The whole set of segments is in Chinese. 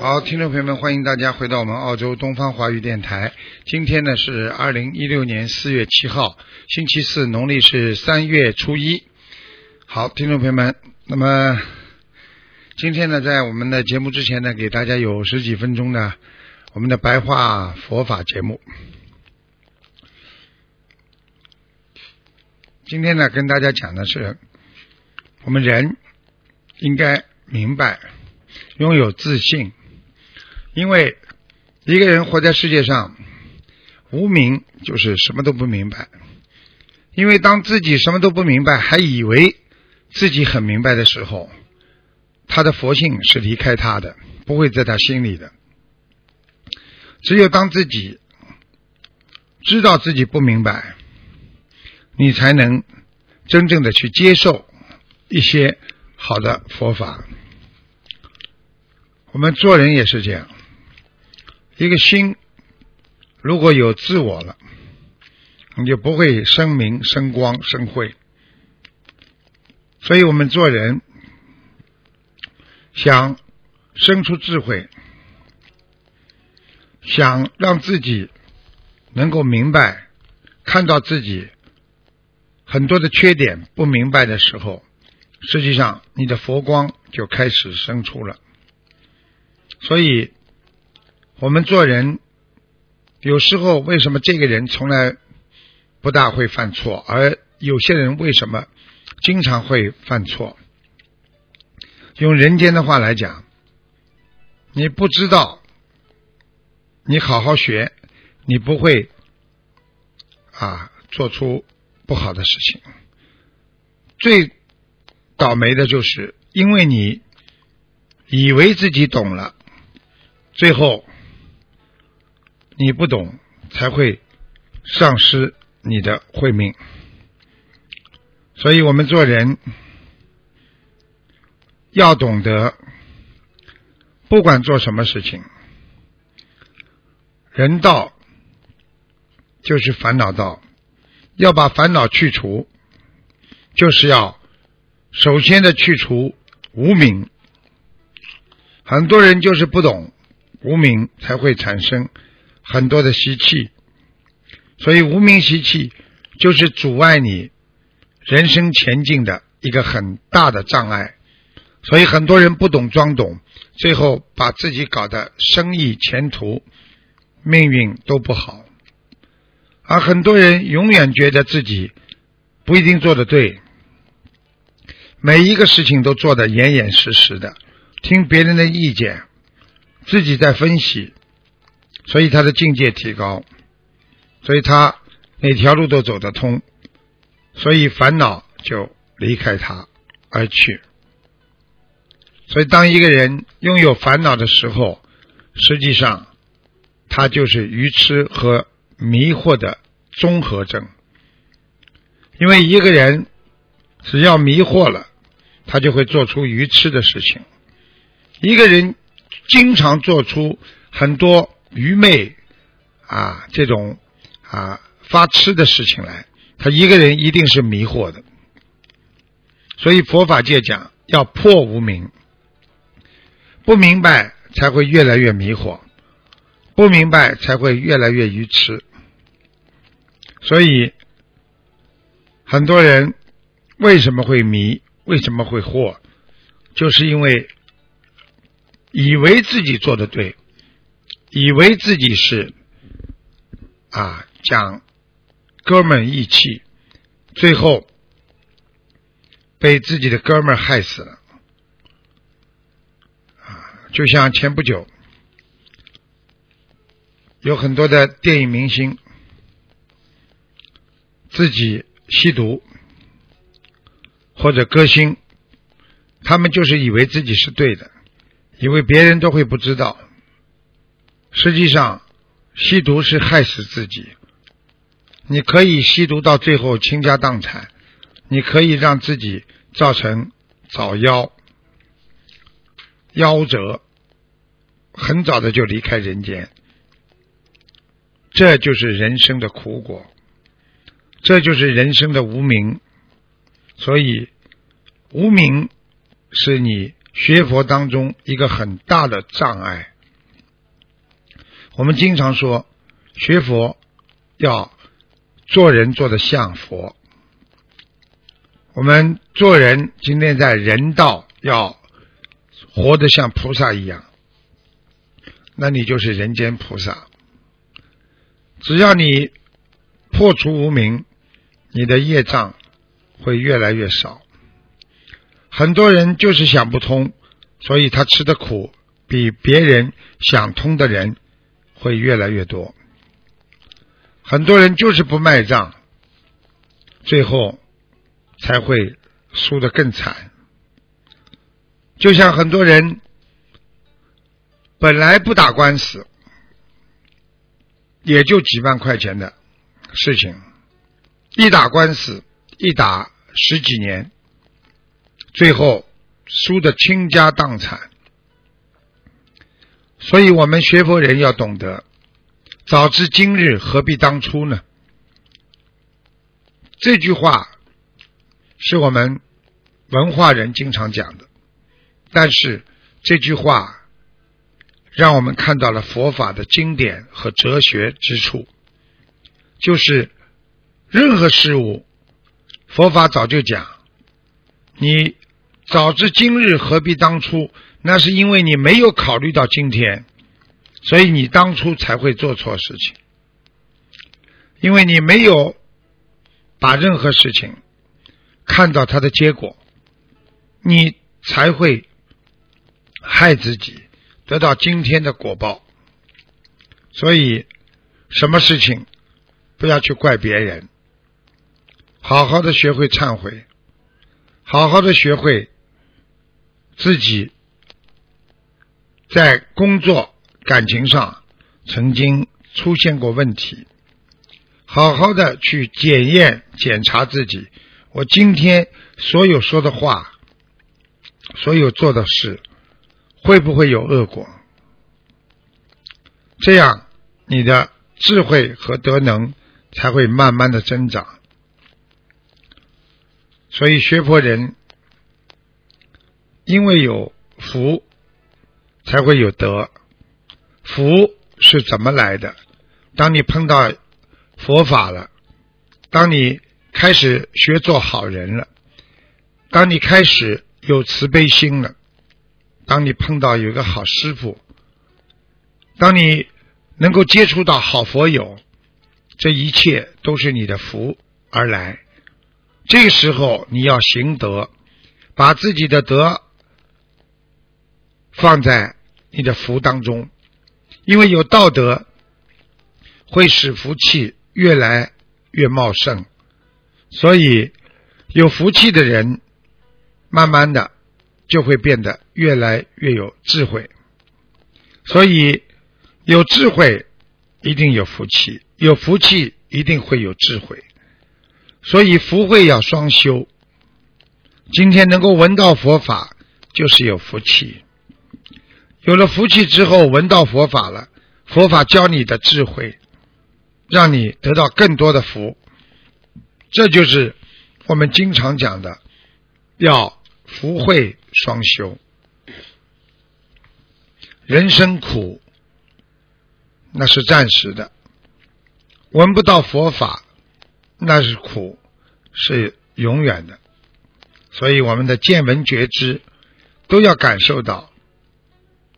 好，听众朋友们，欢迎大家回到我们澳洲东方华语电台。今天呢是二零一六年四月七号，星期四，农历是三月初一。好，听众朋友们，那么今天呢，在我们的节目之前呢，给大家有十几分钟的我们的白话佛法节目。今天呢，跟大家讲的是，我们人应该明白，拥有自信。因为一个人活在世界上，无名就是什么都不明白。因为当自己什么都不明白，还以为自己很明白的时候，他的佛性是离开他的，不会在他心里的。只有当自己知道自己不明白，你才能真正的去接受一些好的佛法。我们做人也是这样。一个心如果有自我了，你就不会生明、生光、生慧。所以我们做人想生出智慧，想让自己能够明白，看到自己很多的缺点不明白的时候，实际上你的佛光就开始生出了。所以。我们做人有时候为什么这个人从来不大会犯错，而有些人为什么经常会犯错？用人间的话来讲，你不知道，你好好学，你不会啊做出不好的事情。最倒霉的就是因为你以为自己懂了，最后。你不懂，才会丧失你的慧命。所以我们做人要懂得，不管做什么事情，人道就是烦恼道，要把烦恼去除，就是要首先的去除无名。很多人就是不懂无名，才会产生。很多的习气，所以无名习气就是阻碍你人生前进的一个很大的障碍。所以很多人不懂装懂，最后把自己搞得生意前途、命运都不好。而很多人永远觉得自己不一定做得对，每一个事情都做得严严实实的，听别人的意见，自己在分析。所以他的境界提高，所以他哪条路都走得通，所以烦恼就离开他而去。所以当一个人拥有烦恼的时候，实际上他就是愚痴和迷惑的综合症。因为一个人只要迷惑了，他就会做出愚痴的事情。一个人经常做出很多。愚昧啊，这种啊发痴的事情来，他一个人一定是迷惑的。所以佛法界讲要破无明，不明白才会越来越迷惑，不明白才会越来越愚痴。所以很多人为什么会迷，为什么会惑，就是因为以为自己做的对。以为自己是啊讲哥们义气，最后被自己的哥们害死了啊！就像前不久有很多的电影明星自己吸毒，或者歌星，他们就是以为自己是对的，以为别人都会不知道。实际上，吸毒是害死自己。你可以吸毒到最后倾家荡产，你可以让自己造成早夭、夭折，很早的就离开人间。这就是人生的苦果，这就是人生的无名。所以，无名是你学佛当中一个很大的障碍。我们经常说，学佛要。做人做的像佛，我们做人今天在人道要活得像菩萨一样，那你就是人间菩萨。只要你破除无明，你的业障会越来越少。很多人就是想不通，所以他吃的苦比别人想通的人会越来越多。很多人就是不卖账，最后才会输得更惨。就像很多人本来不打官司，也就几万块钱的事情，一打官司一打十几年，最后输得倾家荡产。所以我们学佛人要懂得。早知今日，何必当初呢？这句话是我们文化人经常讲的，但是这句话让我们看到了佛法的经典和哲学之处，就是任何事物，佛法早就讲，你早知今日，何必当初？那是因为你没有考虑到今天。所以你当初才会做错事情，因为你没有把任何事情看到它的结果，你才会害自己得到今天的果报。所以，什么事情不要去怪别人，好好的学会忏悔，好好的学会自己在工作。感情上曾经出现过问题，好好的去检验检查自己。我今天所有说的话，所有做的事，会不会有恶果？这样你的智慧和德能才会慢慢的增长。所以学佛人，因为有福，才会有德。福是怎么来的？当你碰到佛法了，当你开始学做好人了，当你开始有慈悲心了，当你碰到有一个好师傅，当你能够接触到好佛友，这一切都是你的福而来。这个时候你要行德，把自己的德放在你的福当中。因为有道德，会使福气越来越茂盛，所以有福气的人，慢慢的就会变得越来越有智慧。所以有智慧一定有福气，有福气一定会有智慧。所以福慧要双修。今天能够闻到佛法，就是有福气。有了福气之后，闻到佛法了，佛法教你的智慧，让你得到更多的福。这就是我们经常讲的，要福慧双修。人生苦，那是暂时的；闻不到佛法，那是苦，是永远的。所以，我们的见闻觉知都要感受到。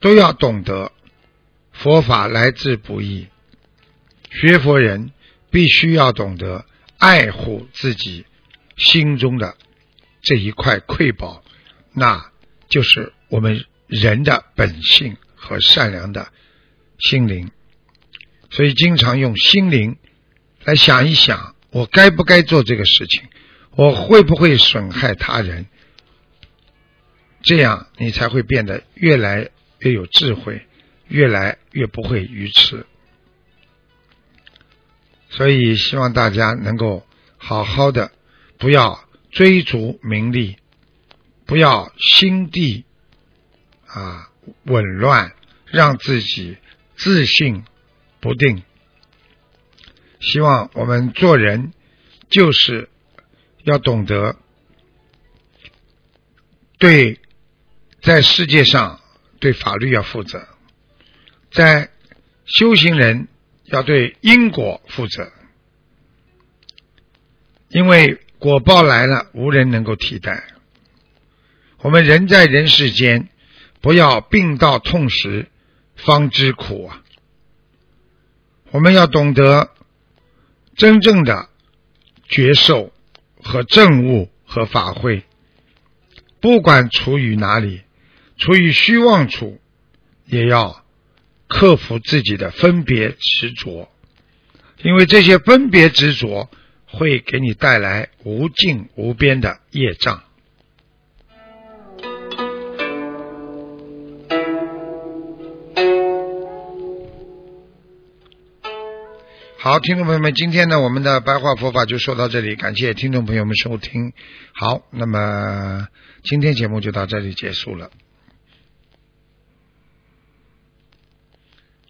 都要懂得佛法来之不易，学佛人必须要懂得爱护自己心中的这一块瑰宝，那就是我们人的本性和善良的心灵。所以，经常用心灵来想一想：我该不该做这个事情？我会不会损害他人？这样，你才会变得越来。越有智慧，越来越不会愚痴。所以希望大家能够好好的，不要追逐名利，不要心地啊紊乱，让自己自信不定。希望我们做人就是要懂得对在世界上对法律要负责，在修行人。要对因果负责，因为果报来了，无人能够替代。我们人在人世间，不要病到痛时方知苦啊！我们要懂得真正的觉受和正悟和法会，不管处于哪里，处于虚妄处，也要。克服自己的分别执着，因为这些分别执着会给你带来无尽无边的业障。好，听众朋友们，今天呢，我们的白话佛法就说到这里，感谢听众朋友们收听。好，那么今天节目就到这里结束了。